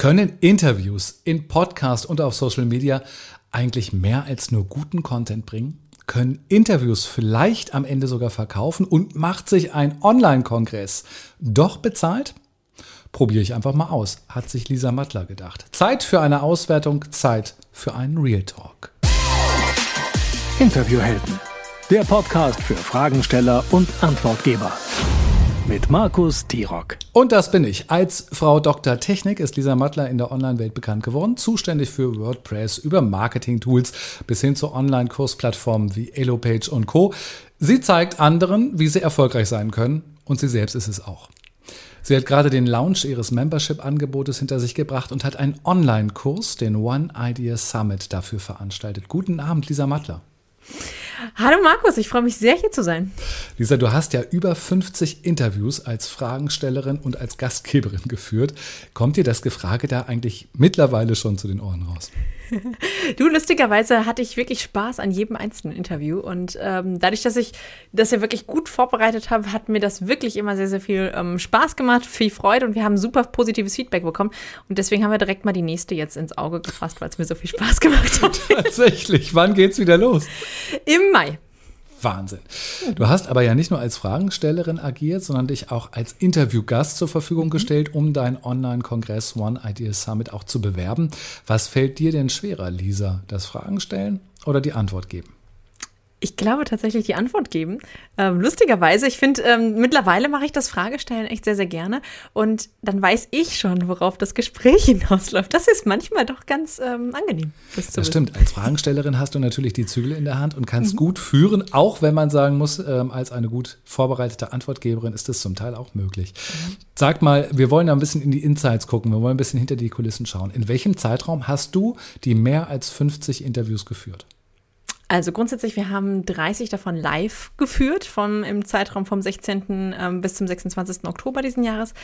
Können Interviews in Podcast und auf Social Media eigentlich mehr als nur guten Content bringen? Können Interviews vielleicht am Ende sogar verkaufen und macht sich ein Online-Kongress doch bezahlt? Probiere ich einfach mal aus, hat sich Lisa Mattler gedacht. Zeit für eine Auswertung, Zeit für einen Real Talk. Interviewhelden, der Podcast für Fragensteller und Antwortgeber mit Markus Tirock. Und das bin ich. Als Frau Dr. Technik ist Lisa Mattler in der Online-Welt bekannt geworden, zuständig für WordPress, über Marketing-Tools bis hin zu Online-Kursplattformen wie Elopage und Co. Sie zeigt anderen, wie sie erfolgreich sein können und sie selbst ist es auch. Sie hat gerade den Launch ihres Membership-Angebotes hinter sich gebracht und hat einen Online-Kurs, den One Idea Summit, dafür veranstaltet. Guten Abend, Lisa Mattler. Hallo Markus, ich freue mich sehr hier zu sein. Lisa, du hast ja über 50 Interviews als Fragenstellerin und als Gastgeberin geführt. Kommt dir das Gefrage da eigentlich mittlerweile schon zu den Ohren raus? du, lustigerweise hatte ich wirklich Spaß an jedem einzelnen Interview. Und ähm, dadurch, dass ich das ja wirklich gut vorbereitet habe, hat mir das wirklich immer sehr, sehr viel ähm, Spaß gemacht, viel Freude und wir haben super positives Feedback bekommen. Und deswegen haben wir direkt mal die nächste jetzt ins Auge gefasst, weil es mir so viel Spaß gemacht hat. Tatsächlich. Wann geht's wieder los? Im Mai. Wahnsinn. Du hast aber ja nicht nur als Fragenstellerin agiert, sondern dich auch als Interviewgast zur Verfügung mhm. gestellt, um deinen Online-Kongress One Idea Summit auch zu bewerben. Was fällt dir denn schwerer, Lisa? Das Fragen stellen oder die Antwort geben? Ich glaube tatsächlich die Antwort geben. Ähm, lustigerweise, ich finde, ähm, mittlerweile mache ich das Fragestellen echt sehr, sehr gerne. Und dann weiß ich schon, worauf das Gespräch hinausläuft. Das ist manchmal doch ganz ähm, angenehm. Das, das stimmt. Als Fragestellerin hast du natürlich die Zügel in der Hand und kannst mhm. gut führen, auch wenn man sagen muss, ähm, als eine gut vorbereitete Antwortgeberin ist das zum Teil auch möglich. Mhm. Sag mal, wir wollen da ein bisschen in die Insights gucken, wir wollen ein bisschen hinter die Kulissen schauen. In welchem Zeitraum hast du die mehr als 50 Interviews geführt? Also grundsätzlich, wir haben 30 davon live geführt, vom, im Zeitraum vom 16. Ähm, bis zum 26. Oktober diesen Jahres.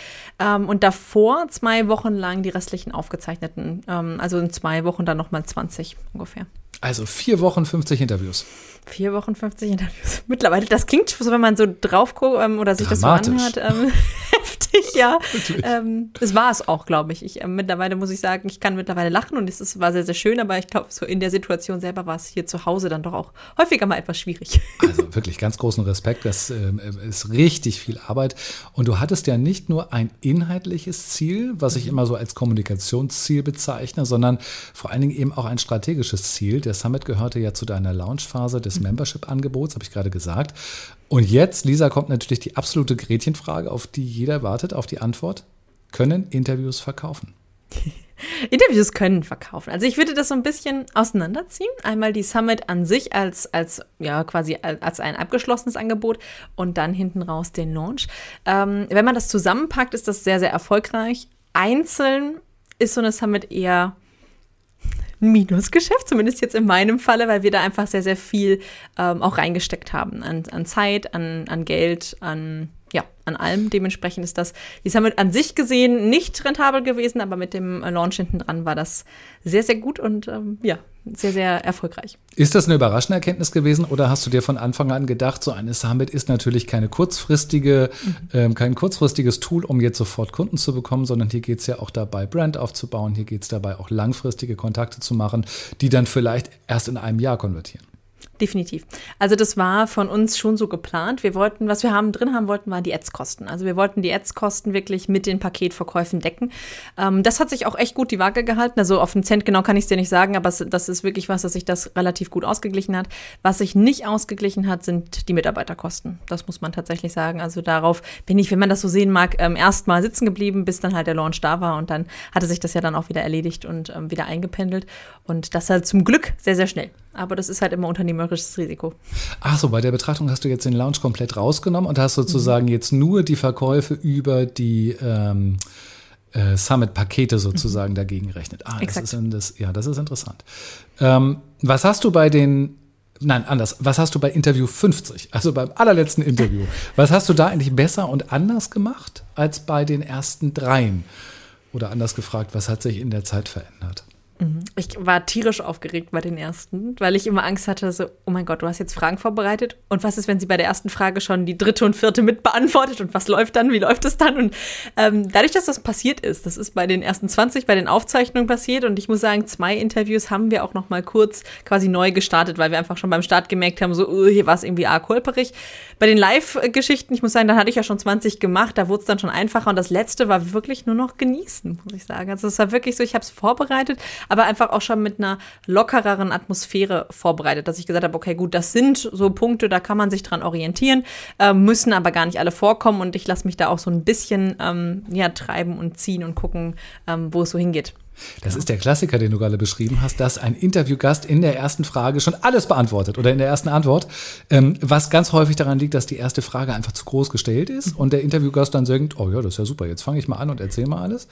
Ähm, und davor zwei Wochen lang die restlichen aufgezeichneten. Ähm, also in zwei Wochen dann nochmal 20 ungefähr. Also vier Wochen 50 Interviews. Vier Wochen 50 Interviews. Mittlerweile, das klingt so, wenn man so drauf guckt ähm, oder sich das so anhört, ähm, heftig, ja. Ähm, das war es auch, glaube ich. ich äh, mittlerweile muss ich sagen, ich kann mittlerweile lachen und es ist, war sehr, sehr schön, aber ich glaube, so in der Situation selber war es hier zu Hause dann doch auch häufiger mal etwas schwierig. Also wirklich ganz großen Respekt. Das ähm, ist richtig viel Arbeit. Und du hattest ja nicht nur ein inhaltliches Ziel, was ich immer so als Kommunikationsziel bezeichne, sondern vor allen Dingen eben auch ein strategisches Ziel. Der Summit gehörte ja zu deiner Launchphase des Membership-Angebots, habe ich gerade gesagt. Und jetzt, Lisa, kommt natürlich die absolute Gretchenfrage, auf die jeder wartet, auf die Antwort. Können Interviews verkaufen? Interviews können verkaufen. Also ich würde das so ein bisschen auseinanderziehen. Einmal die Summit an sich als, als ja, quasi als ein abgeschlossenes Angebot und dann hinten raus den Launch. Ähm, wenn man das zusammenpackt, ist das sehr, sehr erfolgreich. Einzeln ist so eine Summit eher Minusgeschäft, zumindest jetzt in meinem Falle, weil wir da einfach sehr, sehr viel ähm, auch reingesteckt haben an, an Zeit, an, an Geld, an an allem. Dementsprechend ist das, die Summit an sich gesehen nicht rentabel gewesen, aber mit dem Launch hinten dran war das sehr, sehr gut und ähm, ja, sehr, sehr erfolgreich. Ist das eine überraschende Erkenntnis gewesen oder hast du dir von Anfang an gedacht, so eine Summit ist natürlich keine kurzfristige, mhm. ähm, kein kurzfristiges Tool, um jetzt sofort Kunden zu bekommen, sondern hier geht es ja auch dabei, Brand aufzubauen, hier geht es dabei auch langfristige Kontakte zu machen, die dann vielleicht erst in einem Jahr konvertieren. Definitiv. Also das war von uns schon so geplant. Wir wollten, was wir haben drin haben wollten, waren die Ads-Kosten. Also wir wollten die Ads-Kosten wirklich mit den Paketverkäufen decken. Ähm, das hat sich auch echt gut die Waage gehalten. Also auf den Cent genau kann ich es dir nicht sagen, aber das ist wirklich was, dass sich das relativ gut ausgeglichen hat. Was sich nicht ausgeglichen hat, sind die Mitarbeiterkosten. Das muss man tatsächlich sagen. Also darauf bin ich, wenn man das so sehen mag, ähm, erst mal sitzen geblieben, bis dann halt der Launch da war und dann hatte sich das ja dann auch wieder erledigt und ähm, wieder eingependelt. Und das halt zum Glück sehr, sehr schnell. Aber das ist halt immer unternehmerisches Risiko. Ach so, bei der Betrachtung hast du jetzt den Launch komplett rausgenommen und hast sozusagen mhm. jetzt nur die Verkäufe über die ähm, äh, Summit-Pakete sozusagen mhm. dagegen gerechnet. Ah, das ist, das, ja, das ist interessant. Ähm, was hast du bei den Nein, anders. Was hast du bei Interview 50, also beim allerletzten Interview, was hast du da eigentlich besser und anders gemacht als bei den ersten dreien? Oder anders gefragt, was hat sich in der Zeit verändert? Mhm. Ich war tierisch aufgeregt bei den ersten, weil ich immer Angst hatte, so, oh mein Gott, du hast jetzt Fragen vorbereitet. Und was ist, wenn sie bei der ersten Frage schon die dritte und vierte mit beantwortet? Und was läuft dann? Wie läuft es dann? Und ähm, dadurch, dass das passiert ist, das ist bei den ersten 20, bei den Aufzeichnungen passiert. Und ich muss sagen, zwei Interviews haben wir auch noch mal kurz quasi neu gestartet, weil wir einfach schon beim Start gemerkt haben, so, uh, hier war es irgendwie arg holperig. Bei den Live-Geschichten, ich muss sagen, dann hatte ich ja schon 20 gemacht, da wurde es dann schon einfacher. Und das letzte war wirklich nur noch genießen, muss ich sagen. Also es war wirklich so, ich habe es vorbereitet aber einfach auch schon mit einer lockereren Atmosphäre vorbereitet, dass ich gesagt habe, okay, gut, das sind so Punkte, da kann man sich dran orientieren, äh, müssen aber gar nicht alle vorkommen und ich lasse mich da auch so ein bisschen ähm, ja, treiben und ziehen und gucken, ähm, wo es so hingeht. Das ist der Klassiker, den du gerade beschrieben hast, dass ein Interviewgast in der ersten Frage schon alles beantwortet oder in der ersten Antwort, ähm, was ganz häufig daran liegt, dass die erste Frage einfach zu groß gestellt ist und der Interviewgast dann denkt, oh ja, das ist ja super, jetzt fange ich mal an und erzähle mal alles.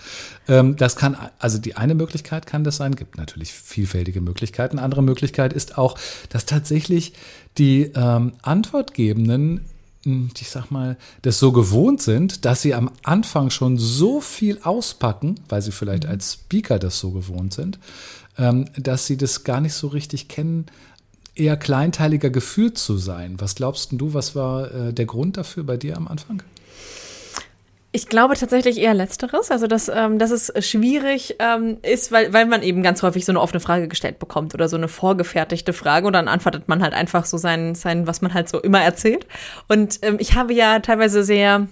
Ähm, das kann, also die eine Möglichkeit kann das sein, gibt natürlich vielfältige Möglichkeiten. Andere Möglichkeit ist auch, dass tatsächlich die ähm, Antwortgebenden ich sag mal, das so gewohnt sind, dass sie am Anfang schon so viel auspacken, weil sie vielleicht mhm. als Speaker das so gewohnt sind, ähm, dass sie das gar nicht so richtig kennen, eher kleinteiliger geführt zu sein. Was glaubst du, was war äh, der Grund dafür bei dir am Anfang? Ich glaube tatsächlich eher Letzteres, also dass, ähm, dass es schwierig ähm, ist, weil, weil man eben ganz häufig so eine offene Frage gestellt bekommt oder so eine vorgefertigte Frage und dann antwortet man halt einfach so sein, sein was man halt so immer erzählt. Und ähm, ich habe ja teilweise sehr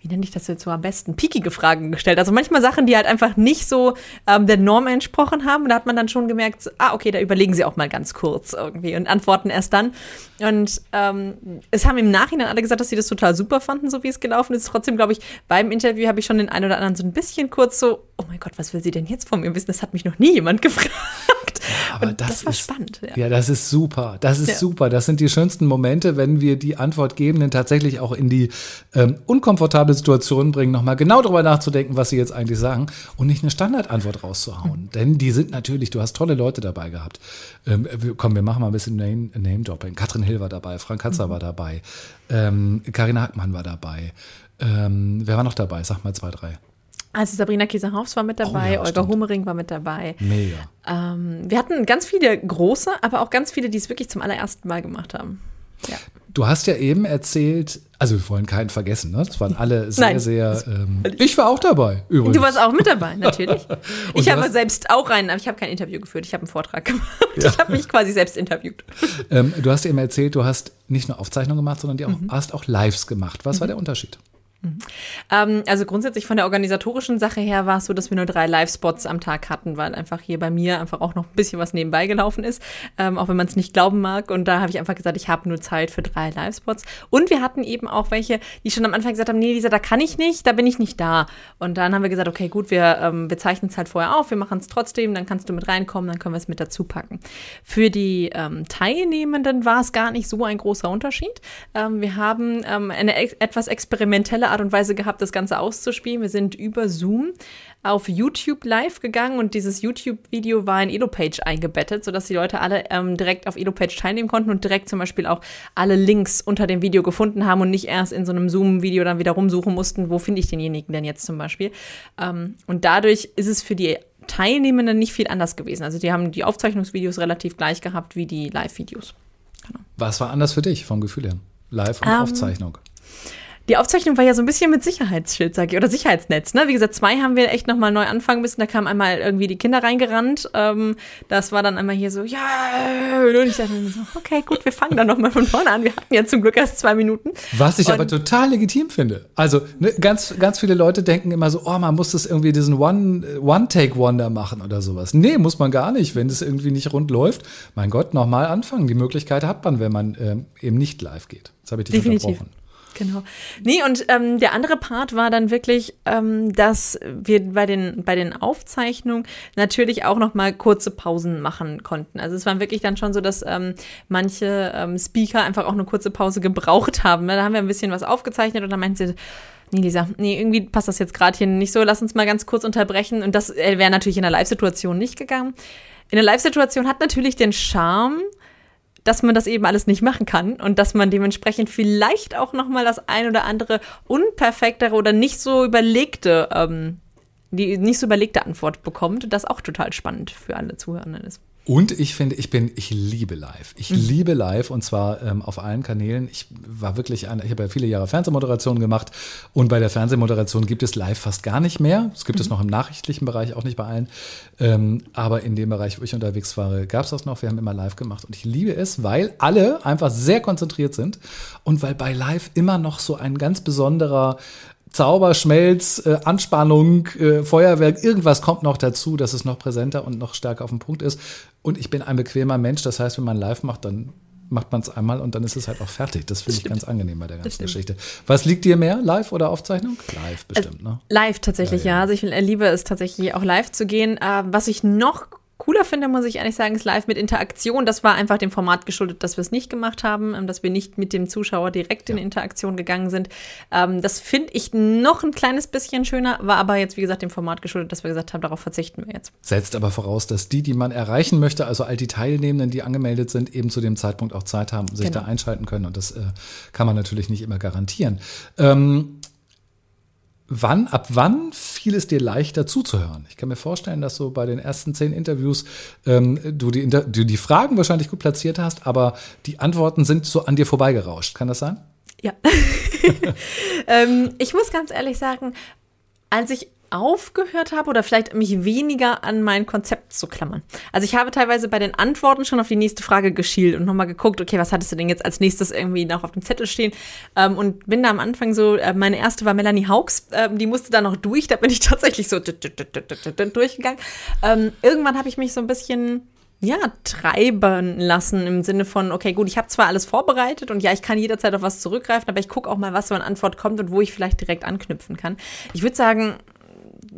wie nenne ich das jetzt so am besten, piekige Fragen gestellt. Also manchmal Sachen, die halt einfach nicht so ähm, der Norm entsprochen haben. Und da hat man dann schon gemerkt, so, ah, okay, da überlegen sie auch mal ganz kurz irgendwie und antworten erst dann. Und ähm, es haben im Nachhinein alle gesagt, dass sie das total super fanden, so wie es gelaufen ist. Trotzdem, glaube ich, beim Interview habe ich schon den einen oder anderen so ein bisschen kurz so, oh mein Gott, was will sie denn jetzt von mir wissen? Das hat mich noch nie jemand gefragt. Aber das, das, war ist, spannend. Ja. ja. das ist super. Das ist ja. super. Das sind die schönsten Momente, wenn wir die Antwortgebenden tatsächlich auch in die ähm, unkomfortable Situation bringen, nochmal genau darüber nachzudenken, was sie jetzt eigentlich sagen und nicht eine Standardantwort rauszuhauen. Mhm. Denn die sind natürlich, du hast tolle Leute dabei gehabt. Ähm, komm, wir machen mal ein bisschen Name-Dropping. Katrin Hill war dabei, Frank Katzer mhm. war dabei, ähm, Karina Hackmann war dabei. Ähm, wer war noch dabei? Sag mal zwei, drei. Also Sabrina Kieser-Haufs war mit dabei, oh ja, Olga stimmt. Hummering war mit dabei. Mega. Ähm, wir hatten ganz viele große, aber auch ganz viele, die es wirklich zum allerersten Mal gemacht haben. Ja. Du hast ja eben erzählt, also wir wollen keinen vergessen, ne? Das waren alle sehr, Nein. sehr. Ähm, ich war auch dabei, übrigens. Du warst auch mit dabei, natürlich. ich habe selbst auch einen, aber ich habe kein Interview geführt, ich habe einen Vortrag gemacht. Ja. Ich habe mich quasi selbst interviewt. Ähm, du hast eben erzählt, du hast nicht nur Aufzeichnungen gemacht, sondern du mhm. hast auch Lives gemacht. Was mhm. war der Unterschied? Mhm. Ähm, also grundsätzlich von der organisatorischen Sache her war es so, dass wir nur drei Live-Spots am Tag hatten, weil einfach hier bei mir einfach auch noch ein bisschen was nebenbei gelaufen ist, ähm, auch wenn man es nicht glauben mag. Und da habe ich einfach gesagt, ich habe nur Zeit für drei Live-Spots. Und wir hatten eben auch welche, die schon am Anfang gesagt haben, nee, Lisa, da kann ich nicht, da bin ich nicht da. Und dann haben wir gesagt, okay, gut, wir, ähm, wir zeichnen es halt vorher auf, wir machen es trotzdem, dann kannst du mit reinkommen, dann können wir es mit dazu packen. Für die Teilnehmenden war es gar nicht so ein großer Unterschied. Wir haben eine ex etwas experimentelle Art und Weise gehabt, das Ganze auszuspielen. Wir sind über Zoom auf YouTube live gegangen und dieses YouTube-Video war in Elopage eingebettet, sodass die Leute alle ähm, direkt auf Elopage teilnehmen konnten und direkt zum Beispiel auch alle Links unter dem Video gefunden haben und nicht erst in so einem Zoom-Video dann wieder rumsuchen mussten, wo finde ich denjenigen denn jetzt zum Beispiel. Ähm, und dadurch ist es für die Teilnehmenden nicht viel anders gewesen. Also die haben die Aufzeichnungsvideos relativ gleich gehabt wie die Live-Videos. Genau. Was war anders für dich vom Gefühl her? Live und um, ähm, Aufzeichnung? Die Aufzeichnung war ja so ein bisschen mit Sicherheitsschild, sag ich, oder Sicherheitsnetz. Ne? Wie gesagt, zwei haben wir echt nochmal neu anfangen müssen. Da kamen einmal irgendwie die Kinder reingerannt. Ähm, das war dann einmal hier so, ja, und ich dachte so, okay, gut, wir fangen dann nochmal von vorne an. Wir hatten ja zum Glück erst zwei Minuten. Was ich und, aber total legitim finde. Also ne, ganz, ganz viele Leute denken immer so, oh, man muss das irgendwie diesen One-Take-Wonder machen oder sowas. Nee, muss man gar nicht, wenn es irgendwie nicht rund läuft. Mein Gott, nochmal anfangen. Die Möglichkeit hat man, wenn man ähm, eben nicht live geht. Das habe ich dich Definitiv. unterbrochen. Genau. Nee, und ähm, der andere Part war dann wirklich, ähm, dass wir bei den, bei den Aufzeichnungen natürlich auch noch mal kurze Pausen machen konnten. Also es war wirklich dann schon so, dass ähm, manche ähm, Speaker einfach auch eine kurze Pause gebraucht haben. Da haben wir ein bisschen was aufgezeichnet und dann meinten sie, nee, Lisa, nee, irgendwie passt das jetzt gerade hier nicht so, lass uns mal ganz kurz unterbrechen. Und das äh, wäre natürlich in der Live-Situation nicht gegangen. In der Live-Situation hat natürlich den Charme, dass man das eben alles nicht machen kann und dass man dementsprechend vielleicht auch noch mal das ein oder andere unperfektere oder nicht so überlegte ähm, die nicht so überlegte Antwort bekommt, das auch total spannend für alle Zuhörenden ist. Und ich finde, ich bin, ich liebe live. Ich mhm. liebe live und zwar ähm, auf allen Kanälen. Ich war wirklich ein, ich habe ja viele Jahre Fernsehmoderation gemacht und bei der Fernsehmoderation gibt es live fast gar nicht mehr. Es gibt mhm. es noch im nachrichtlichen Bereich, auch nicht bei allen. Ähm, aber in dem Bereich, wo ich unterwegs war, gab es das noch. Wir haben immer live gemacht und ich liebe es, weil alle einfach sehr konzentriert sind und weil bei live immer noch so ein ganz besonderer Zauberschmelz, äh, Anspannung, äh, Feuerwerk, irgendwas kommt noch dazu, dass es noch präsenter und noch stärker auf dem Punkt ist. Und ich bin ein bequemer Mensch, das heißt, wenn man live macht, dann macht man es einmal und dann ist es halt auch fertig. Das finde ich ganz angenehm bei der ganzen Geschichte. Was liegt dir mehr, live oder Aufzeichnung? Live bestimmt, ne? Live tatsächlich, ja. ja. Also ich liebe es tatsächlich auch live zu gehen. Äh, was ich noch cooler finde, muss ich ehrlich sagen, ist live mit Interaktion. Das war einfach dem Format geschuldet, dass wir es nicht gemacht haben, ähm, dass wir nicht mit dem Zuschauer direkt in Interaktion gegangen sind. Ähm, das finde ich noch ein kleines bisschen schöner, war aber jetzt, wie gesagt, dem Format geschuldet, dass wir gesagt haben, darauf verzichten wir jetzt. Setzt aber voraus, dass die, die man erreichen möchte, also all die Teilnehmenden, die angemeldet sind, eben zu dem Zeitpunkt auch Zeit haben, sich genau. da einschalten können. Und das äh, kann man natürlich nicht immer garantieren. Ähm, Wann, ab wann fiel es dir leichter zuzuhören? Ich kann mir vorstellen, dass so bei den ersten zehn Interviews ähm, du, die, du die Fragen wahrscheinlich gut platziert hast, aber die Antworten sind so an dir vorbeigerauscht. Kann das sein? Ja. ähm, ich muss ganz ehrlich sagen, als ich aufgehört habe oder vielleicht mich weniger an mein Konzept zu klammern. Also ich habe teilweise bei den Antworten schon auf die nächste Frage geschielt und nochmal geguckt, okay, was hattest du denn jetzt als nächstes irgendwie noch auf dem Zettel stehen? Ähm, und bin da am Anfang so, äh, meine erste war Melanie Hawks, äh, die musste da noch durch, da bin ich tatsächlich so durchgegangen. Ähm, irgendwann habe ich mich so ein bisschen ja, treiben lassen im Sinne von, okay, gut, ich habe zwar alles vorbereitet und ja, ich kann jederzeit auf was zurückgreifen, aber ich gucke auch mal, was so an Antwort kommt und wo ich vielleicht direkt anknüpfen kann. Ich würde sagen,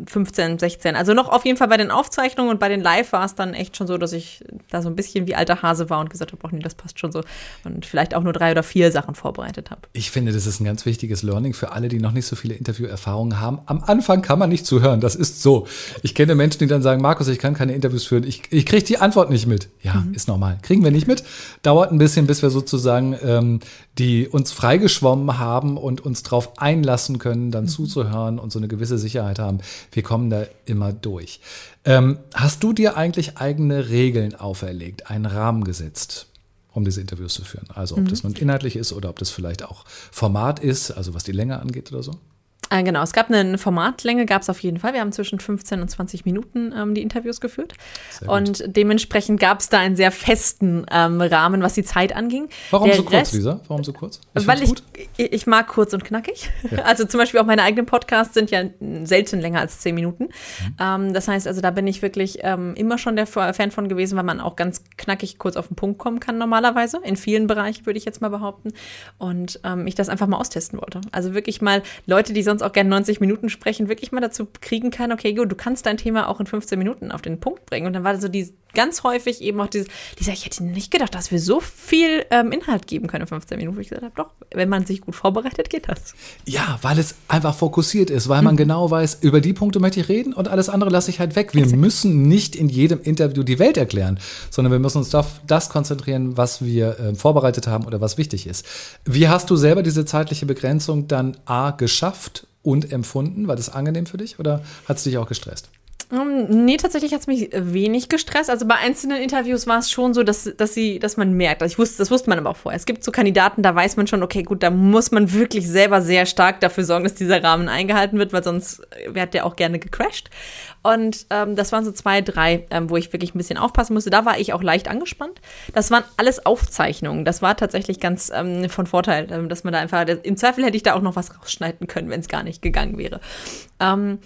15, 16. Also noch auf jeden Fall bei den Aufzeichnungen und bei den Live war es dann echt schon so, dass ich da so ein bisschen wie alter Hase war und gesagt habe, oh nee, das passt schon so. Und vielleicht auch nur drei oder vier Sachen vorbereitet habe. Ich finde, das ist ein ganz wichtiges Learning für alle, die noch nicht so viele Interviewerfahrungen haben. Am Anfang kann man nicht zuhören. Das ist so. Ich kenne Menschen, die dann sagen, Markus, ich kann keine Interviews führen. Ich, ich kriege die Antwort nicht mit. Ja, mhm. ist normal. Kriegen wir nicht mit. Dauert ein bisschen, bis wir sozusagen ähm, die uns freigeschwommen haben und uns darauf einlassen können, dann mhm. zuzuhören und so eine gewisse Sicherheit haben. Wir kommen da immer durch. Ähm, hast du dir eigentlich eigene Regeln auferlegt, einen Rahmen gesetzt? um diese Interviews zu führen. Also ob mhm. das nun inhaltlich ist oder ob das vielleicht auch Format ist, also was die Länge angeht oder so. Äh, genau, es gab eine Formatlänge, gab es auf jeden Fall. Wir haben zwischen 15 und 20 Minuten ähm, die Interviews geführt. Und dementsprechend gab es da einen sehr festen ähm, Rahmen, was die Zeit anging. Warum Der so kurz, Rest, Lisa? Warum so kurz? Ich weil ich, ich mag kurz und knackig. Ja. Also zum Beispiel auch meine eigenen Podcasts sind ja selten länger als 10 Minuten. Mhm. Ähm, das heißt, also da bin ich wirklich ähm, immer schon der Fan von gewesen, weil man auch ganz knackig kurz auf den Punkt kommen kann normalerweise. In vielen Bereichen würde ich jetzt mal behaupten. Und ähm, ich das einfach mal austesten wollte. Also wirklich mal Leute, die sonst sonst auch gerne 90 Minuten sprechen, wirklich mal dazu kriegen kann, okay, gut, du kannst dein Thema auch in 15 Minuten auf den Punkt bringen. Und dann war so die, ganz häufig eben auch dieses, dieser, ich hätte nicht gedacht, dass wir so viel ähm, Inhalt geben können in 15 Minuten. Wo ich gesagt habe, doch, wenn man sich gut vorbereitet, geht das. Ja, weil es einfach fokussiert ist, weil man mhm. genau weiß, über die Punkte möchte ich reden und alles andere lasse ich halt weg. Wir Exakt. müssen nicht in jedem Interview die Welt erklären, sondern wir müssen uns auf das konzentrieren, was wir äh, vorbereitet haben oder was wichtig ist. Wie hast du selber diese zeitliche Begrenzung dann A geschafft und empfunden? War das angenehm für dich oder hat es dich auch gestresst? Ähm, nee, tatsächlich hat es mich wenig gestresst. Also bei einzelnen Interviews war es schon so, dass, dass, sie, dass man merkt, ich wusste, das wusste man aber auch vorher. Es gibt so Kandidaten, da weiß man schon, okay, gut, da muss man wirklich selber sehr stark dafür sorgen, dass dieser Rahmen eingehalten wird, weil sonst wäre der auch gerne gecrashed. Und ähm, das waren so zwei, drei, ähm, wo ich wirklich ein bisschen aufpassen musste. Da war ich auch leicht angespannt. Das waren alles Aufzeichnungen. Das war tatsächlich ganz ähm, von Vorteil, ähm, dass man da einfach, im Zweifel hätte ich da auch noch was rausschneiden können, wenn es gar nicht gegangen wäre. Ähm,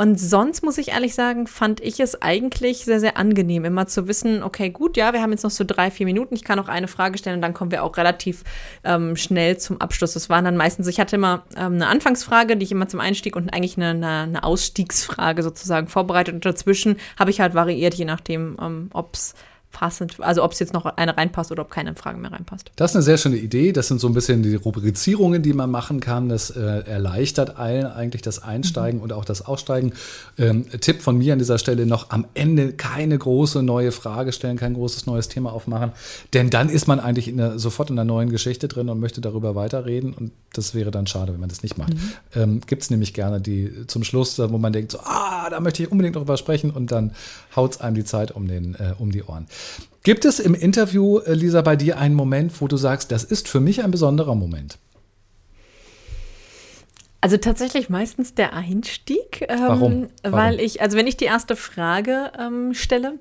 und sonst muss ich ehrlich sagen, fand ich es eigentlich sehr, sehr angenehm, immer zu wissen, okay, gut, ja, wir haben jetzt noch so drei, vier Minuten, ich kann noch eine Frage stellen und dann kommen wir auch relativ ähm, schnell zum Abschluss. Das waren dann meistens, ich hatte immer ähm, eine Anfangsfrage, die ich immer zum Einstieg und eigentlich eine, eine, eine Ausstiegsfrage sozusagen vorbereitet und dazwischen habe ich halt variiert, je nachdem, ähm, ob es passend, also ob es jetzt noch eine reinpasst oder ob keine Frage mehr reinpasst. Das ist eine sehr schöne Idee. Das sind so ein bisschen die Rubrizierungen, die man machen kann. Das äh, erleichtert allen eigentlich das Einsteigen mhm. und auch das Aussteigen. Ähm, Tipp von mir an dieser Stelle noch am Ende keine große neue Frage stellen, kein großes neues Thema aufmachen, denn dann ist man eigentlich in der, sofort in einer neuen Geschichte drin und möchte darüber weiterreden und das wäre dann schade, wenn man das nicht macht. Mhm. Ähm, Gibt es nämlich gerne die zum Schluss, wo man denkt, so, ah, da möchte ich unbedingt darüber sprechen und dann haut es einem die Zeit um, den, äh, um die Ohren. Gibt es im Interview, äh, Lisa, bei dir einen Moment, wo du sagst, das ist für mich ein besonderer Moment? Also tatsächlich meistens der Einstieg. Ähm, Warum? Warum? Weil ich, also wenn ich die erste Frage ähm, stelle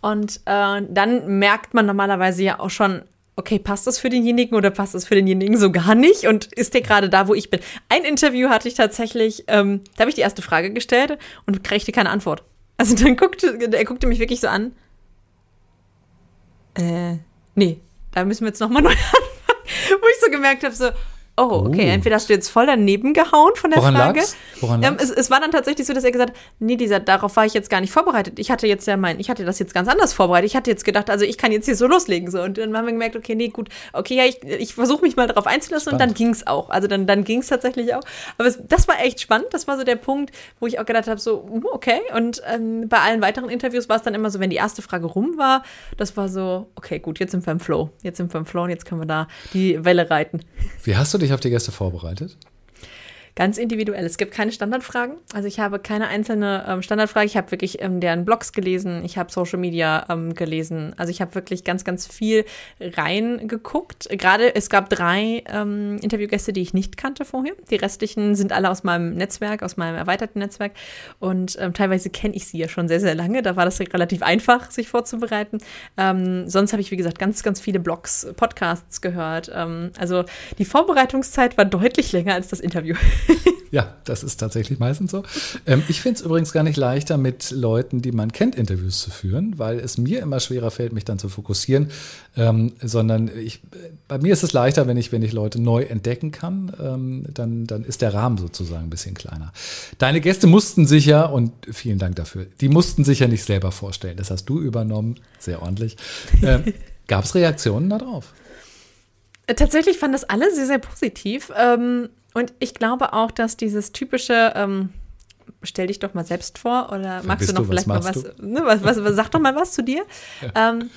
und äh, dann merkt man normalerweise ja auch schon, okay, passt das für denjenigen oder passt das für denjenigen so gar nicht? Und ist der gerade da, wo ich bin? Ein Interview hatte ich tatsächlich, ähm, da habe ich die erste Frage gestellt und kriegte keine Antwort. Also dann guckte, er guckte mich wirklich so an äh, nee, da müssen wir jetzt nochmal neu anfangen. Wo ich so gemerkt habe, so, Oh, okay. Oh. Entweder hast du jetzt voll daneben gehauen von der Woran Frage. Lag's? Woran ähm, es, es, war dann tatsächlich so, dass er gesagt hat, nee, dieser, darauf war ich jetzt gar nicht vorbereitet. Ich hatte jetzt ja mein, ich hatte das jetzt ganz anders vorbereitet. Ich hatte jetzt gedacht, also ich kann jetzt hier so loslegen. So. Und dann haben wir gemerkt, okay, nee, gut, okay, ja, ich, ich versuche mich mal darauf einzulassen spannend. und dann ging es auch. Also dann, dann ging es tatsächlich auch. Aber es, das war echt spannend. Das war so der Punkt, wo ich auch gedacht habe, so, hm, okay. Und ähm, bei allen weiteren Interviews war es dann immer so, wenn die erste Frage rum war, das war so, okay, gut, jetzt sind wir im Flow. Jetzt sind wir im Flow und jetzt können wir da die Welle reiten. Wie hast du dich auf die Gäste vorbereitet? Ganz individuell. Es gibt keine Standardfragen. Also ich habe keine einzelne ähm, Standardfrage. Ich habe wirklich ähm, deren Blogs gelesen. Ich habe Social Media ähm, gelesen. Also ich habe wirklich ganz, ganz viel reingeguckt. Gerade es gab drei ähm, Interviewgäste, die ich nicht kannte vorher. Die restlichen sind alle aus meinem Netzwerk, aus meinem erweiterten Netzwerk. Und ähm, teilweise kenne ich sie ja schon sehr, sehr lange. Da war das relativ einfach, sich vorzubereiten. Ähm, sonst habe ich, wie gesagt, ganz, ganz viele Blogs, Podcasts gehört. also die Vorbereitungszeit war deutlich länger als das Interview. ja, das ist tatsächlich meistens so. Ähm, ich finde es übrigens gar nicht leichter, mit Leuten, die man kennt, Interviews zu führen, weil es mir immer schwerer fällt, mich dann zu fokussieren. Ähm, sondern ich, bei mir ist es leichter, wenn ich, wenn ich Leute neu entdecken kann, ähm, dann, dann ist der Rahmen sozusagen ein bisschen kleiner. Deine Gäste mussten sich ja, und vielen Dank dafür, die mussten sich ja nicht selber vorstellen. Das hast du übernommen, sehr ordentlich. Ähm, Gab es Reaktionen darauf? Tatsächlich fanden das alle sehr, sehr positiv. Ähm, und ich glaube auch, dass dieses typische, ähm, stell dich doch mal selbst vor oder magst du noch du, vielleicht mal was, ne, was, was, was, sag doch mal was zu dir. Ja. Ähm,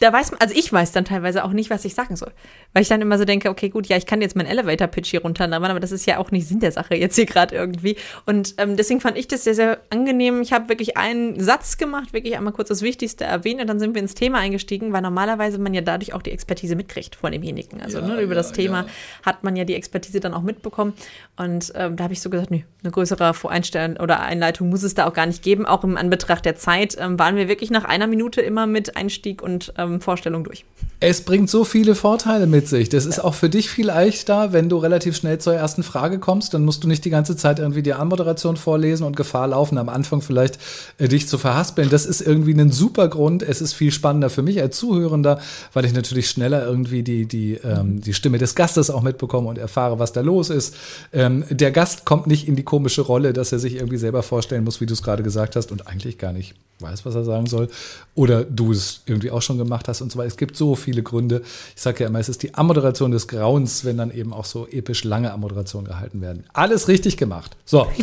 da weiß man, also ich weiß dann teilweise auch nicht, was ich sagen soll. Weil ich dann immer so denke, okay, gut, ja, ich kann jetzt meinen Elevator-Pitch hier runternehmen, aber das ist ja auch nicht Sinn der Sache jetzt hier gerade irgendwie. Und ähm, deswegen fand ich das sehr, sehr angenehm. Ich habe wirklich einen Satz gemacht, wirklich einmal kurz das Wichtigste erwähnt und dann sind wir ins Thema eingestiegen, weil normalerweise man ja dadurch auch die Expertise mitkriegt von demjenigen. Also ja, ne, über ja, das Thema ja. hat man ja die Expertise dann auch mitbekommen. Und ähm, da habe ich so gesagt, nee, eine größere Voreinstellung oder Einleitung muss es da auch gar nicht geben. Auch im Anbetracht der Zeit ähm, waren wir wirklich nach einer Minute immer mit Einstieg und ähm, Vorstellung durch. Es bringt so viele Vorteile mit sich. Das ist auch für dich viel leichter, wenn du relativ schnell zur ersten Frage kommst. Dann musst du nicht die ganze Zeit irgendwie die Anmoderation vorlesen und Gefahr laufen, am Anfang vielleicht äh, dich zu verhaspeln. Das ist irgendwie ein super Grund. Es ist viel spannender für mich als Zuhörender, weil ich natürlich schneller irgendwie die, die, ähm, die Stimme des Gastes auch mitbekomme und erfahre, was da los ist. Ähm, der Gast kommt nicht in die komische Rolle, dass er sich irgendwie selber vorstellen muss, wie du es gerade gesagt hast, und eigentlich gar nicht weiß, was er sagen soll. Oder du es irgendwie auch schon gemacht hast und so weiter. Es gibt so viele Gründe. Ich sage ja immer, es ist die Ammoderation des Grauens, wenn dann eben auch so episch lange Ammoderationen gehalten werden. Alles richtig gemacht. So.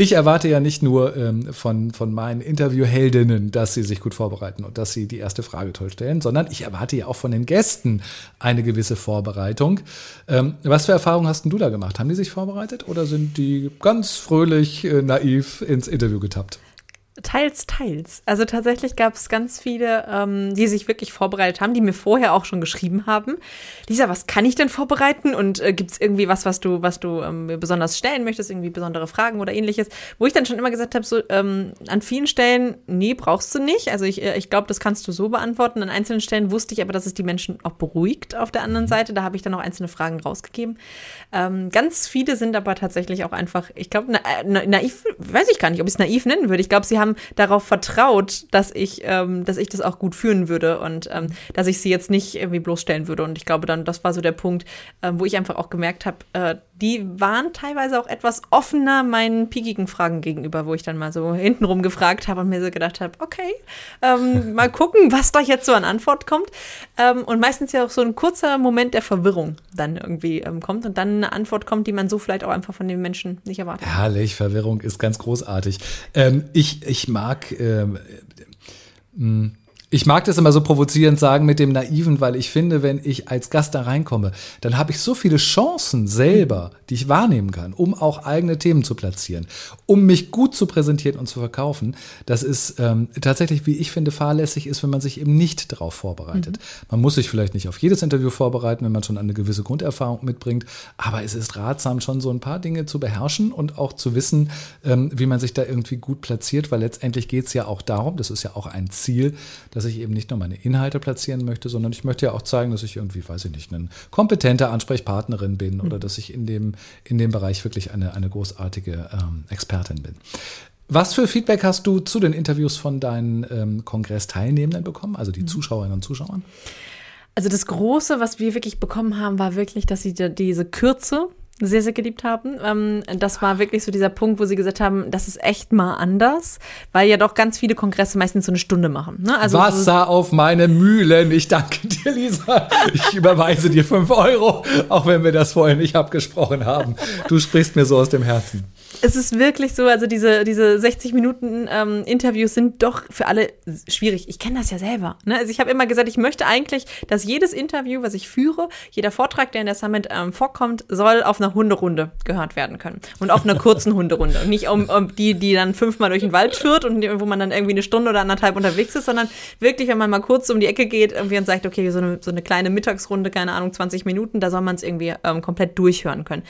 Ich erwarte ja nicht nur ähm, von, von meinen Interviewheldinnen, dass sie sich gut vorbereiten und dass sie die erste Frage toll stellen, sondern ich erwarte ja auch von den Gästen eine gewisse Vorbereitung. Ähm, was für Erfahrungen hast du da gemacht? Haben die sich vorbereitet oder sind die ganz fröhlich, äh, naiv ins Interview getappt? Teils, teils. Also tatsächlich gab es ganz viele, ähm, die sich wirklich vorbereitet haben, die mir vorher auch schon geschrieben haben. Lisa, was kann ich denn vorbereiten? Und äh, gibt es irgendwie was, was du, was du ähm, besonders stellen möchtest, irgendwie besondere Fragen oder ähnliches? Wo ich dann schon immer gesagt habe, so ähm, an vielen Stellen, nee, brauchst du nicht. Also ich, äh, ich glaube, das kannst du so beantworten. An einzelnen Stellen wusste ich aber, dass es die Menschen auch beruhigt auf der anderen Seite. Da habe ich dann auch einzelne Fragen rausgegeben. Ähm, ganz viele sind aber tatsächlich auch einfach, ich glaube, na, äh, na, naiv, weiß ich gar nicht, ob ich es naiv nennen würde. Ich glaube, sie haben haben darauf vertraut, dass ich, ähm, dass ich das auch gut führen würde und ähm, dass ich sie jetzt nicht irgendwie bloßstellen würde. Und ich glaube dann, das war so der Punkt, ähm, wo ich einfach auch gemerkt habe, äh, die waren teilweise auch etwas offener meinen piekigen Fragen gegenüber, wo ich dann mal so hintenrum gefragt habe und mir so gedacht habe, okay, ähm, mal gucken, was da jetzt so an Antwort kommt. Ähm, und meistens ja auch so ein kurzer Moment der Verwirrung dann irgendwie ähm, kommt und dann eine Antwort kommt, die man so vielleicht auch einfach von den Menschen nicht erwartet. Herrlich, Verwirrung ist ganz großartig. Ähm, ich, ich mag. Ähm, mh, ich mag das immer so provozierend sagen mit dem Naiven, weil ich finde, wenn ich als Gast da reinkomme, dann habe ich so viele Chancen selber, die ich wahrnehmen kann, um auch eigene Themen zu platzieren, um mich gut zu präsentieren und zu verkaufen. Das ist ähm, tatsächlich, wie ich finde, fahrlässig ist, wenn man sich eben nicht darauf vorbereitet. Mhm. Man muss sich vielleicht nicht auf jedes Interview vorbereiten, wenn man schon eine gewisse Grunderfahrung mitbringt, aber es ist ratsam, schon so ein paar Dinge zu beherrschen und auch zu wissen, ähm, wie man sich da irgendwie gut platziert, weil letztendlich geht es ja auch darum, das ist ja auch ein Ziel, dass ich eben nicht nur meine Inhalte platzieren möchte, sondern ich möchte ja auch zeigen, dass ich irgendwie, weiß ich nicht, eine kompetente Ansprechpartnerin bin mhm. oder dass ich in dem, in dem Bereich wirklich eine, eine großartige ähm, Expertin bin. Was für Feedback hast du zu den Interviews von deinen ähm, Kongressteilnehmenden bekommen, also die mhm. Zuschauerinnen und Zuschauern? Also das Große, was wir wirklich bekommen haben, war wirklich, dass sie diese Kürze sehr, sehr geliebt haben. Ähm, das war wirklich so dieser Punkt, wo sie gesagt haben, das ist echt mal anders, weil ja doch ganz viele Kongresse meistens so eine Stunde machen. Ne? Also Wasser so auf meine Mühlen. Ich danke dir, Lisa. Ich überweise dir fünf Euro, auch wenn wir das vorher nicht abgesprochen haben. Du sprichst mir so aus dem Herzen es ist wirklich so, also diese, diese 60 Minuten ähm, Interviews sind doch für alle schwierig. Ich kenne das ja selber. Ne? Also ich habe immer gesagt, ich möchte eigentlich, dass jedes Interview, was ich führe, jeder Vortrag, der in der Summit ähm, vorkommt, soll auf einer Hunderunde gehört werden können. Und auf einer kurzen Hunderunde. Und nicht um, um, die, die dann fünfmal durch den Wald führt und wo man dann irgendwie eine Stunde oder anderthalb unterwegs ist, sondern wirklich, wenn man mal kurz um die Ecke geht irgendwie und sagt, okay, so eine, so eine kleine Mittagsrunde, keine Ahnung, 20 Minuten, da soll man es irgendwie ähm, komplett durchhören können.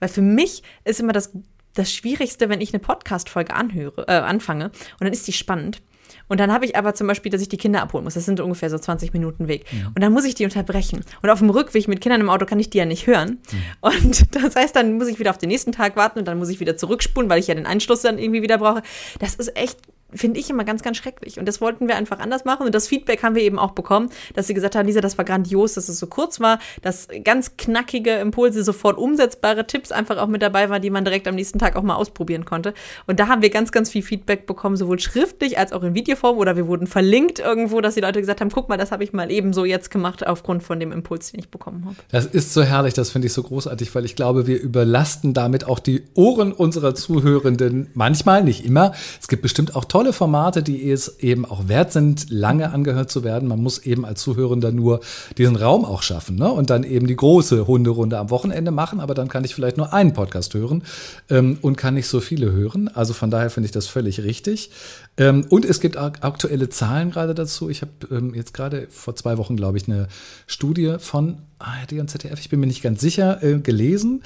Weil für mich ist immer das das Schwierigste, wenn ich eine Podcast-Folge anhöre, äh, anfange und dann ist die spannend. Und dann habe ich aber zum Beispiel, dass ich die Kinder abholen muss. Das sind ungefähr so 20 Minuten Weg. Ja. Und dann muss ich die unterbrechen. Und auf dem Rückweg mit Kindern im Auto kann ich die ja nicht hören. Mhm. Und das heißt, dann muss ich wieder auf den nächsten Tag warten und dann muss ich wieder zurückspulen, weil ich ja den Anschluss dann irgendwie wieder brauche. Das ist echt finde ich immer ganz, ganz schrecklich. Und das wollten wir einfach anders machen. Und das Feedback haben wir eben auch bekommen, dass sie gesagt haben, Lisa, das war grandios, dass es so kurz war, dass ganz knackige Impulse, sofort umsetzbare Tipps einfach auch mit dabei waren, die man direkt am nächsten Tag auch mal ausprobieren konnte. Und da haben wir ganz, ganz viel Feedback bekommen, sowohl schriftlich als auch in Videoform oder wir wurden verlinkt irgendwo, dass die Leute gesagt haben, guck mal, das habe ich mal eben so jetzt gemacht aufgrund von dem Impuls, den ich bekommen habe. Das ist so herrlich, das finde ich so großartig, weil ich glaube, wir überlasten damit auch die Ohren unserer Zuhörenden manchmal, nicht immer. Es gibt bestimmt auch tolle Formate, die es eben auch wert sind, lange angehört zu werden. Man muss eben als Zuhörender nur diesen Raum auch schaffen ne? und dann eben die große Hunderunde am Wochenende machen. Aber dann kann ich vielleicht nur einen Podcast hören ähm, und kann nicht so viele hören. Also von daher finde ich das völlig richtig. Ähm, und es gibt aktuelle Zahlen gerade dazu. Ich habe ähm, jetzt gerade vor zwei Wochen, glaube ich, eine Studie von ARD und ZDF, ich bin mir nicht ganz sicher, äh, gelesen.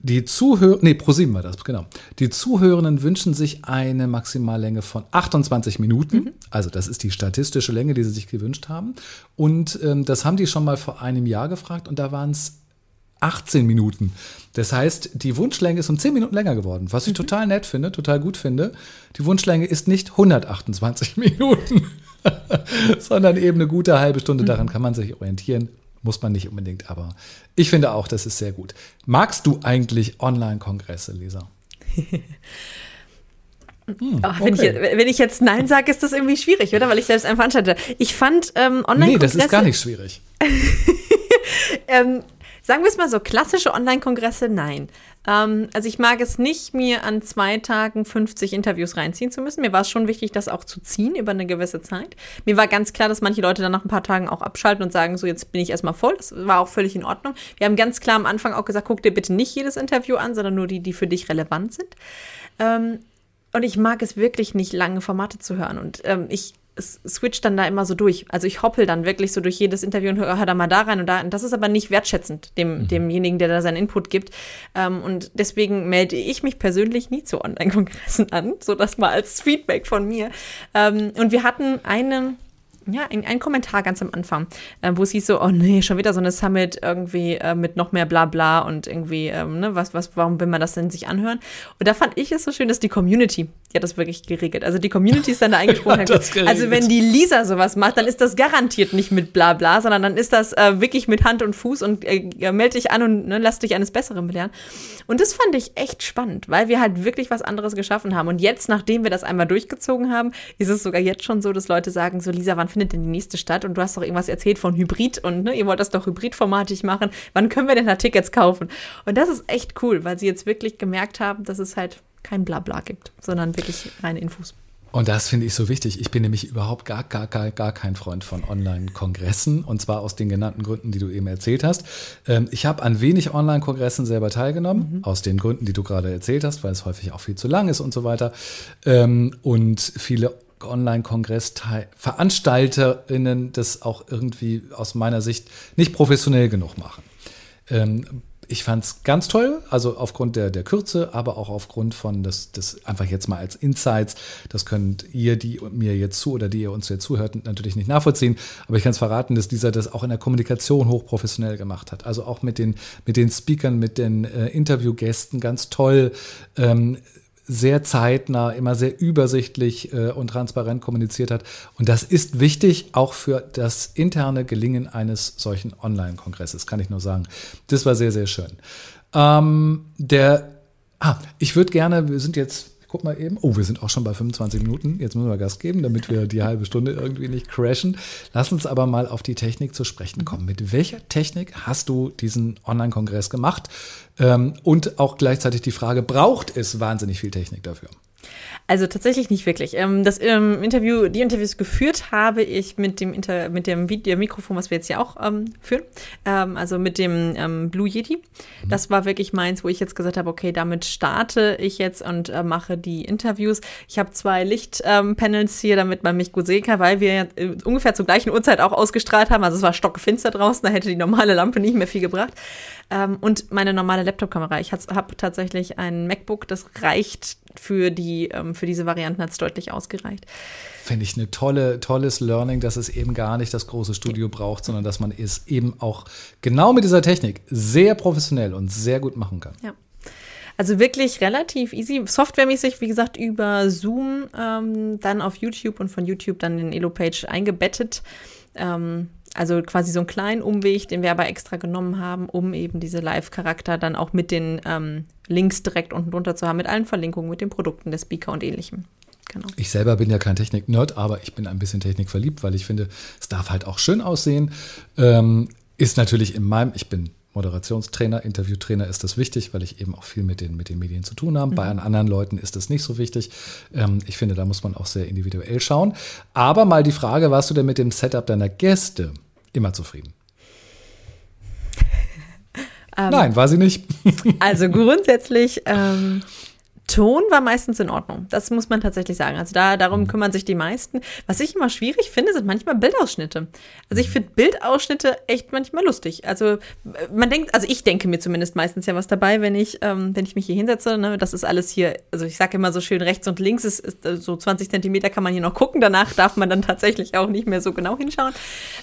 Die Zuhörer, nee, ProSieben war das, genau. Die Zuhörenden wünschen sich eine Maximallänge von 28 Minuten. Mhm. Also das ist die statistische Länge, die sie sich gewünscht haben. Und ähm, das haben die schon mal vor einem Jahr gefragt und da waren es 18 Minuten. Das heißt, die Wunschlänge ist um 10 Minuten länger geworden, was ich mhm. total nett finde, total gut finde. Die Wunschlänge ist nicht 128 Minuten, sondern eben eine gute halbe Stunde. Daran mhm. kann man sich orientieren. Muss man nicht unbedingt, aber ich finde auch, das ist sehr gut. Magst du eigentlich Online-Kongresse, Lisa? Hm, oh, wenn, okay. ich, wenn, ich, jetzt Nein sage, ist das irgendwie schwierig, oder? Weil ich selbst einfach anstatte. Ich fand ähm, Online-Kongresse. Nee, das ist gar nicht schwierig. ähm, sagen wir es mal so: klassische Online-Kongresse, nein. Ähm, also ich mag es nicht, mir an zwei Tagen 50 Interviews reinziehen zu müssen. Mir war es schon wichtig, das auch zu ziehen über eine gewisse Zeit. Mir war ganz klar, dass manche Leute dann nach ein paar Tagen auch abschalten und sagen, so jetzt bin ich erstmal voll. Das war auch völlig in Ordnung. Wir haben ganz klar am Anfang auch gesagt, guck dir bitte nicht jedes Interview an, sondern nur die, die für dich relevant sind. Ähm, und ich mag es wirklich nicht, lange Formate zu hören. Und ähm, ich switcht dann da immer so durch. Also ich hoppel dann wirklich so durch jedes Interview und höre da mal da rein und da. Und das ist aber nicht wertschätzend dem, mhm. demjenigen, der da seinen Input gibt. Ähm, und deswegen melde ich mich persönlich nie zu Online-Kongressen an, so das mal als Feedback von mir. Ähm, und wir hatten einen ja, ein, ein, Kommentar ganz am Anfang, äh, wo es hieß so, oh nee, schon wieder so eine Summit irgendwie äh, mit noch mehr Blabla und irgendwie, ähm, ne, was, was, warum will man das denn sich anhören? Und da fand ich es so schön, dass die Community, die hat das wirklich geregelt. Also die Community ist dann da eingesprungen. also wenn die Lisa sowas macht, dann ist das garantiert nicht mit Blabla, sondern dann ist das äh, wirklich mit Hand und Fuß und äh, melde dich an und ne, lass dich eines Besseren belehren. Und das fand ich echt spannend, weil wir halt wirklich was anderes geschaffen haben. Und jetzt, nachdem wir das einmal durchgezogen haben, ist es sogar jetzt schon so, dass Leute sagen, so Lisa, wann findet denn die nächste statt? Und du hast doch irgendwas erzählt von Hybrid und ne, ihr wollt das doch hybridformatig machen. Wann können wir denn da Tickets kaufen? Und das ist echt cool, weil sie jetzt wirklich gemerkt haben, dass es halt kein Blabla gibt, sondern wirklich reine Infos. Und das finde ich so wichtig. Ich bin nämlich überhaupt gar, gar, gar, gar kein Freund von Online-Kongressen. Und zwar aus den genannten Gründen, die du eben erzählt hast. Ähm, ich habe an wenig Online-Kongressen selber teilgenommen. Mhm. Aus den Gründen, die du gerade erzählt hast, weil es häufig auch viel zu lang ist und so weiter. Ähm, und viele Online-Kongress-VeranstalterInnen das auch irgendwie aus meiner Sicht nicht professionell genug machen. Ähm, ich fand es ganz toll, also aufgrund der, der Kürze, aber auch aufgrund von das, das einfach jetzt mal als Insights. Das könnt ihr, die mir jetzt zu oder die ihr uns jetzt zuhört, natürlich nicht nachvollziehen. Aber ich kann es verraten, dass dieser das auch in der Kommunikation hochprofessionell gemacht hat. Also auch mit den, mit den Speakern, mit den äh, Interviewgästen ganz toll. Ähm, sehr zeitnah, immer sehr übersichtlich äh, und transparent kommuniziert hat. Und das ist wichtig auch für das interne Gelingen eines solchen Online-Kongresses, kann ich nur sagen. Das war sehr, sehr schön. Ähm, der, ah, ich würde gerne, wir sind jetzt Guck mal eben. Oh, wir sind auch schon bei 25 Minuten. Jetzt müssen wir Gas geben, damit wir die halbe Stunde irgendwie nicht crashen. Lass uns aber mal auf die Technik zu sprechen kommen. Mit welcher Technik hast du diesen Online-Kongress gemacht? Ähm, und auch gleichzeitig die Frage, braucht es wahnsinnig viel Technik dafür? Also tatsächlich nicht wirklich. Ähm, das ähm, Interview, die Interviews geführt habe ich mit dem Inter mit dem Video Mikrofon, was wir jetzt ja auch ähm, führen. Also mit dem Blue Yeti. Mhm. Das war wirklich meins, wo ich jetzt gesagt habe, okay, damit starte ich jetzt und äh, mache die Interviews. Ich habe zwei Lichtpanels hier, damit man mich gut sehen kann, weil wir äh, ungefähr zur gleichen Uhrzeit auch ausgestrahlt haben. Also es war stockfinster draußen, da hätte die normale Lampe nicht mehr viel gebracht. Ähm, und meine normale Laptop-Kamera. Ich habe tatsächlich ein MacBook, das reicht für die ähm, für diese Varianten hat es deutlich ausgereicht. Finde ich eine tolle, tolles Learning, dass es eben gar nicht das große Studio braucht, sondern dass man es eben auch genau mit dieser Technik sehr professionell und sehr gut machen kann. Ja. Also wirklich relativ easy. Softwaremäßig, wie gesagt, über Zoom, ähm, dann auf YouTube und von YouTube dann in Elo-Page eingebettet. Ähm, also quasi so einen kleinen Umweg, den wir aber extra genommen haben, um eben diese Live-Charakter dann auch mit den ähm, Links direkt unten drunter zu haben, mit allen Verlinkungen, mit den Produkten der Speaker und ähnlichem. Genau. Ich selber bin ja kein Technik-Nerd, aber ich bin ein bisschen Technik verliebt, weil ich finde, es darf halt auch schön aussehen. Ähm, ist natürlich in meinem, ich bin Moderationstrainer, Interviewtrainer ist das wichtig, weil ich eben auch viel mit den, mit den Medien zu tun habe. Mhm. Bei anderen Leuten ist das nicht so wichtig. Ähm, ich finde, da muss man auch sehr individuell schauen. Aber mal die Frage, warst du denn mit dem Setup deiner Gäste immer zufrieden? Ähm, Nein, war sie nicht. also grundsätzlich ähm, Ton war meistens in Ordnung. Das muss man tatsächlich sagen. Also da, darum mhm. kümmern sich die meisten. Was ich immer schwierig finde, sind manchmal Bildausschnitte. Also ich mhm. finde Bildausschnitte echt manchmal lustig. Also man denkt, also ich denke mir zumindest meistens ja was dabei, wenn ich, ähm, wenn ich mich hier hinsetze. Ne? Das ist alles hier, also ich sage immer so schön rechts und links ist, ist äh, so 20 Zentimeter kann man hier noch gucken. Danach darf man dann tatsächlich auch nicht mehr so genau hinschauen.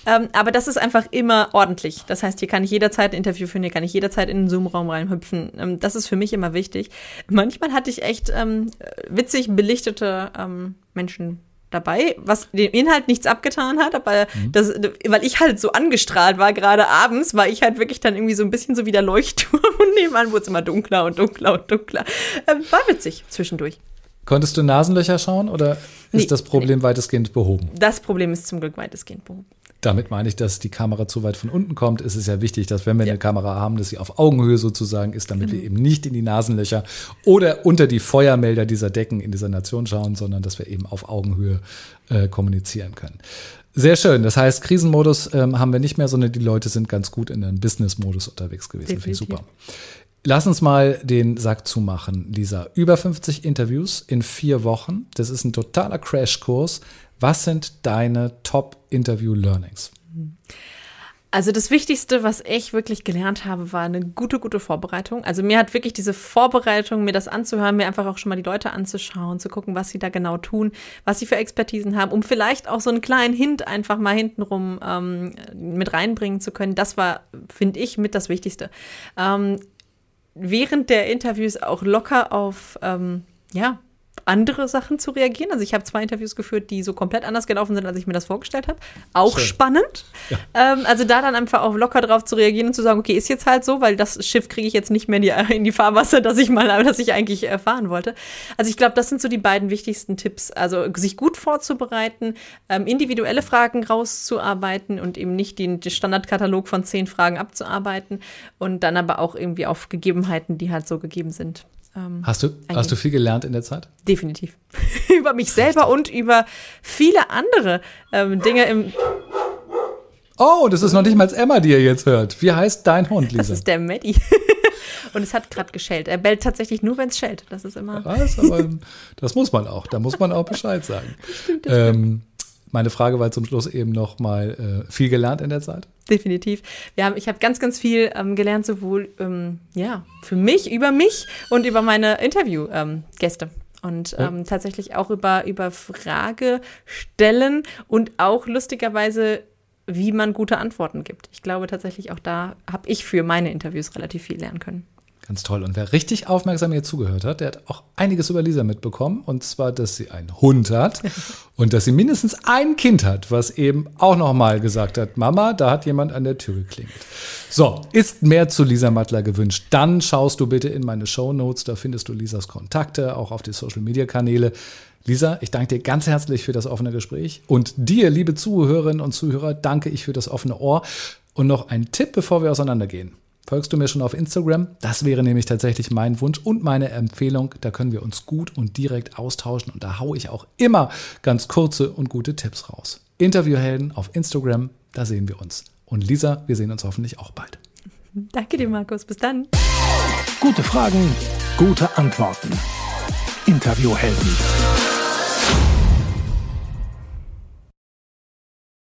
Ähm, aber das ist einfach immer ordentlich. Das heißt, hier kann ich jederzeit ein Interview führen, hier kann ich jederzeit in den Zoom-Raum reinhüpfen. Ähm, das ist für mich immer wichtig. Manchmal hatte ich ich echt ähm, witzig belichtete ähm, Menschen dabei, was dem Inhalt nichts abgetan hat, aber mhm. das, weil ich halt so angestrahlt war, gerade abends, war ich halt wirklich dann irgendwie so ein bisschen so wie der Leuchtturm und nebenan wurde es immer dunkler und dunkler und dunkler. Ähm, war witzig zwischendurch. Konntest du Nasenlöcher schauen oder ist nee, das Problem nee. weitestgehend behoben? Das Problem ist zum Glück weitestgehend behoben. Damit meine ich, dass die Kamera zu weit von unten kommt. Es ist ja wichtig, dass wenn wir ja. eine Kamera haben, dass sie auf Augenhöhe sozusagen ist, damit mhm. wir eben nicht in die Nasenlöcher oder unter die Feuermelder dieser Decken in dieser Nation schauen, sondern dass wir eben auf Augenhöhe äh, kommunizieren können. Sehr schön. Das heißt, Krisenmodus ähm, haben wir nicht mehr, sondern die Leute sind ganz gut in einem Business-Modus unterwegs gewesen. Finde ich super. Lass uns mal den Sack zumachen, Lisa. Über 50 Interviews in vier Wochen. Das ist ein totaler Crashkurs. Was sind deine Top-Interview-Learnings? Also das Wichtigste, was ich wirklich gelernt habe, war eine gute, gute Vorbereitung. Also mir hat wirklich diese Vorbereitung, mir das anzuhören, mir einfach auch schon mal die Leute anzuschauen, zu gucken, was sie da genau tun, was sie für Expertisen haben, um vielleicht auch so einen kleinen Hint einfach mal hintenrum ähm, mit reinbringen zu können. Das war, finde ich, mit das Wichtigste. Ähm, während der Interviews auch locker auf, ähm, ja, andere Sachen zu reagieren. Also ich habe zwei Interviews geführt, die so komplett anders gelaufen sind, als ich mir das vorgestellt habe. Auch Schön. spannend. Ja. Ähm, also da dann einfach auch locker drauf zu reagieren und zu sagen, okay, ist jetzt halt so, weil das Schiff kriege ich jetzt nicht mehr in die, in die Fahrwasser, das ich mal, das ich eigentlich erfahren wollte. Also ich glaube, das sind so die beiden wichtigsten Tipps. Also sich gut vorzubereiten, ähm, individuelle Fragen rauszuarbeiten und eben nicht den, den Standardkatalog von zehn Fragen abzuarbeiten und dann aber auch irgendwie auf Gegebenheiten, die halt so gegeben sind ähm, hast, du, hast du viel gelernt in der Zeit? Definitiv. über mich selber und über viele andere ähm, Dinge im. Oh, das ist noch nicht mal Emma, die ihr jetzt hört. Wie heißt dein Hund, Lisa? Das ist der Maddie. Und es hat gerade geschellt. Er bellt tatsächlich nur, wenn es schellt. Das ist immer. Das, aber, das muss man auch. Da muss man auch Bescheid sagen. Das stimmt, das stimmt. Meine Frage war zum Schluss eben noch mal äh, viel gelernt in der Zeit definitiv. Wir haben, ich habe ganz, ganz viel ähm, gelernt, sowohl ähm, ja, für mich, über mich und über meine Interviewgäste. Ähm, und. Ähm, tatsächlich auch über, über Fragestellen und auch lustigerweise, wie man gute Antworten gibt. Ich glaube tatsächlich, auch da habe ich für meine Interviews relativ viel lernen können. Ganz toll. Und wer richtig aufmerksam hier zugehört hat, der hat auch einiges über Lisa mitbekommen. Und zwar, dass sie einen Hund hat und dass sie mindestens ein Kind hat, was eben auch nochmal gesagt hat, Mama, da hat jemand an der Tür geklingelt. So, ist mehr zu Lisa Mattler gewünscht, dann schaust du bitte in meine Show Notes. Da findest du Lisas Kontakte, auch auf die Social-Media-Kanäle. Lisa, ich danke dir ganz herzlich für das offene Gespräch. Und dir, liebe Zuhörerinnen und Zuhörer, danke ich für das offene Ohr. Und noch ein Tipp, bevor wir auseinandergehen. Folgst du mir schon auf Instagram? Das wäre nämlich tatsächlich mein Wunsch und meine Empfehlung. Da können wir uns gut und direkt austauschen und da haue ich auch immer ganz kurze und gute Tipps raus. Interviewhelden auf Instagram, da sehen wir uns. Und Lisa, wir sehen uns hoffentlich auch bald. Danke dir, Markus. Bis dann. Gute Fragen, gute Antworten. Interviewhelden.